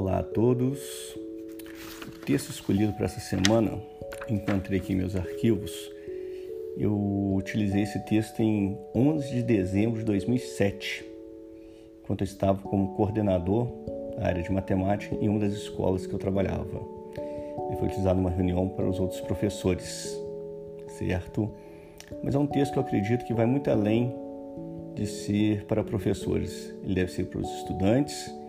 Olá a todos. O texto escolhido para essa semana, encontrei aqui em meus arquivos. Eu utilizei esse texto em 11 de dezembro de 2007, quando eu estava como coordenador da área de matemática em uma das escolas que eu trabalhava. Ele foi utilizado numa reunião para os outros professores, certo? Mas é um texto que eu acredito que vai muito além de ser para professores. Ele deve ser para os estudantes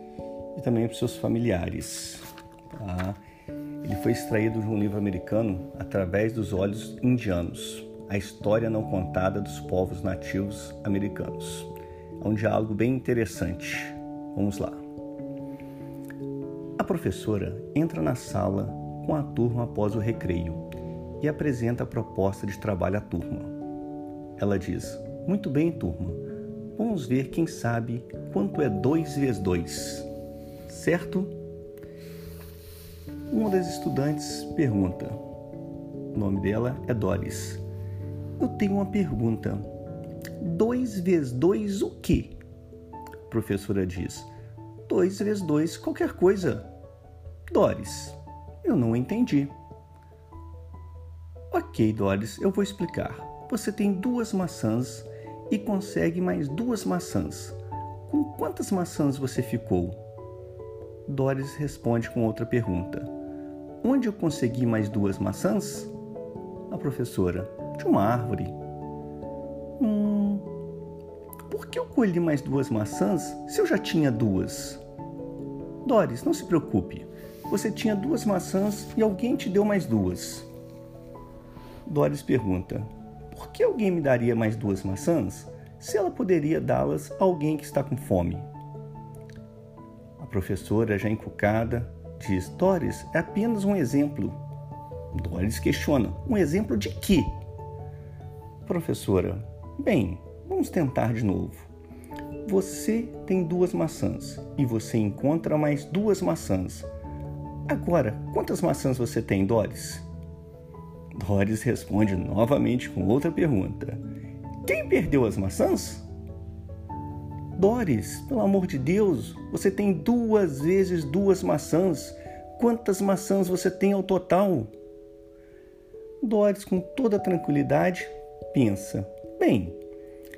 e também para os seus familiares. Tá? Ele foi extraído de um livro americano através dos olhos indianos, a história não contada dos povos nativos americanos. É um diálogo bem interessante. Vamos lá. A professora entra na sala com a turma após o recreio e apresenta a proposta de trabalho à turma. Ela diz: Muito bem, turma, vamos ver quem sabe quanto é 2 vezes 2 certo? Uma das estudantes pergunta. O nome dela é Doris. Eu tenho uma pergunta. 2 vezes 2 o quê? A professora diz. 2 vezes 2 qualquer coisa. Doris, eu não entendi. Ok, Doris, eu vou explicar. Você tem duas maçãs e consegue mais duas maçãs. Com quantas maçãs você ficou? Doris responde com outra pergunta: Onde eu consegui mais duas maçãs? A professora: De uma árvore. Hum. Por que eu colhi mais duas maçãs se eu já tinha duas? Doris, não se preocupe. Você tinha duas maçãs e alguém te deu mais duas. Doris pergunta: Por que alguém me daria mais duas maçãs se ela poderia dá-las a alguém que está com fome? Professora, já encucada, diz: Doris, é apenas um exemplo. Doris questiona: Um exemplo de quê? Professora: Bem, vamos tentar de novo. Você tem duas maçãs e você encontra mais duas maçãs. Agora, quantas maçãs você tem, Doris? Doris responde novamente com outra pergunta: Quem perdeu as maçãs? Doris, pelo amor de Deus, você tem duas vezes duas maçãs. Quantas maçãs você tem ao total? Doris, com toda tranquilidade, pensa: bem,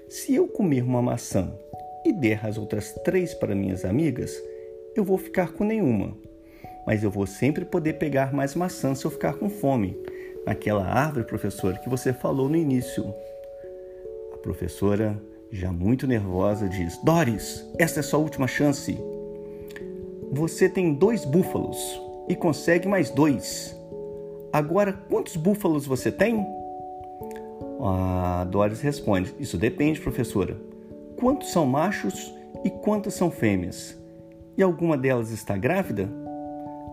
se eu comer uma maçã e der as outras três para minhas amigas, eu vou ficar com nenhuma. Mas eu vou sempre poder pegar mais maçãs se eu ficar com fome. Naquela árvore, professor, que você falou no início. A professora já muito nervosa, diz: Doris, esta é sua última chance. Você tem dois búfalos e consegue mais dois. Agora, quantos búfalos você tem? A Doris responde: Isso depende, professora. Quantos são machos e quantas são fêmeas? E alguma delas está grávida?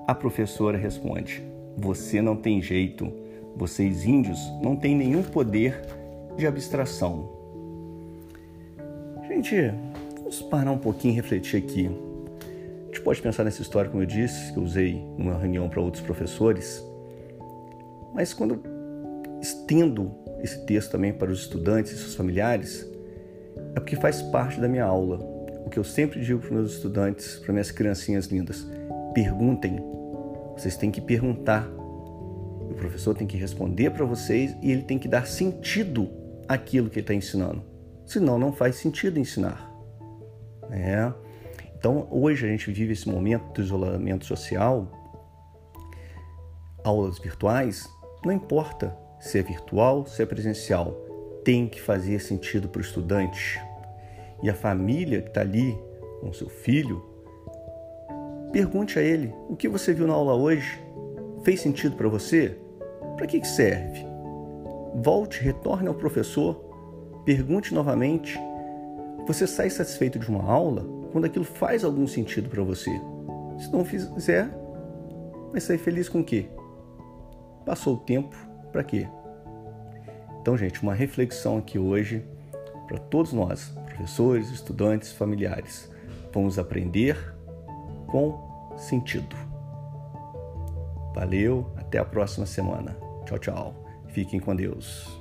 A professora responde: Você não tem jeito. Vocês índios não têm nenhum poder de abstração. Gente, vamos parar um pouquinho e refletir aqui. A gente pode pensar nessa história, como eu disse, que eu usei numa reunião para outros professores, mas quando eu estendo esse texto também para os estudantes e seus familiares, é porque faz parte da minha aula. O que eu sempre digo para meus estudantes, para minhas criancinhas lindas: perguntem. Vocês têm que perguntar. O professor tem que responder para vocês e ele tem que dar sentido àquilo que ele está ensinando senão não faz sentido ensinar. É. Então, hoje a gente vive esse momento do isolamento social, aulas virtuais, não importa se é virtual, se é presencial, tem que fazer sentido para o estudante. E a família que está ali com seu filho, pergunte a ele: o que você viu na aula hoje? Fez sentido para você? Para que, que serve? Volte, retorne ao professor Pergunte novamente. Você sai satisfeito de uma aula quando aquilo faz algum sentido para você. Se não fizer, vai sair feliz com o quê? Passou o tempo, para quê? Então, gente, uma reflexão aqui hoje para todos nós, professores, estudantes, familiares. Vamos aprender com sentido. Valeu, até a próxima semana. Tchau, tchau. Fiquem com Deus.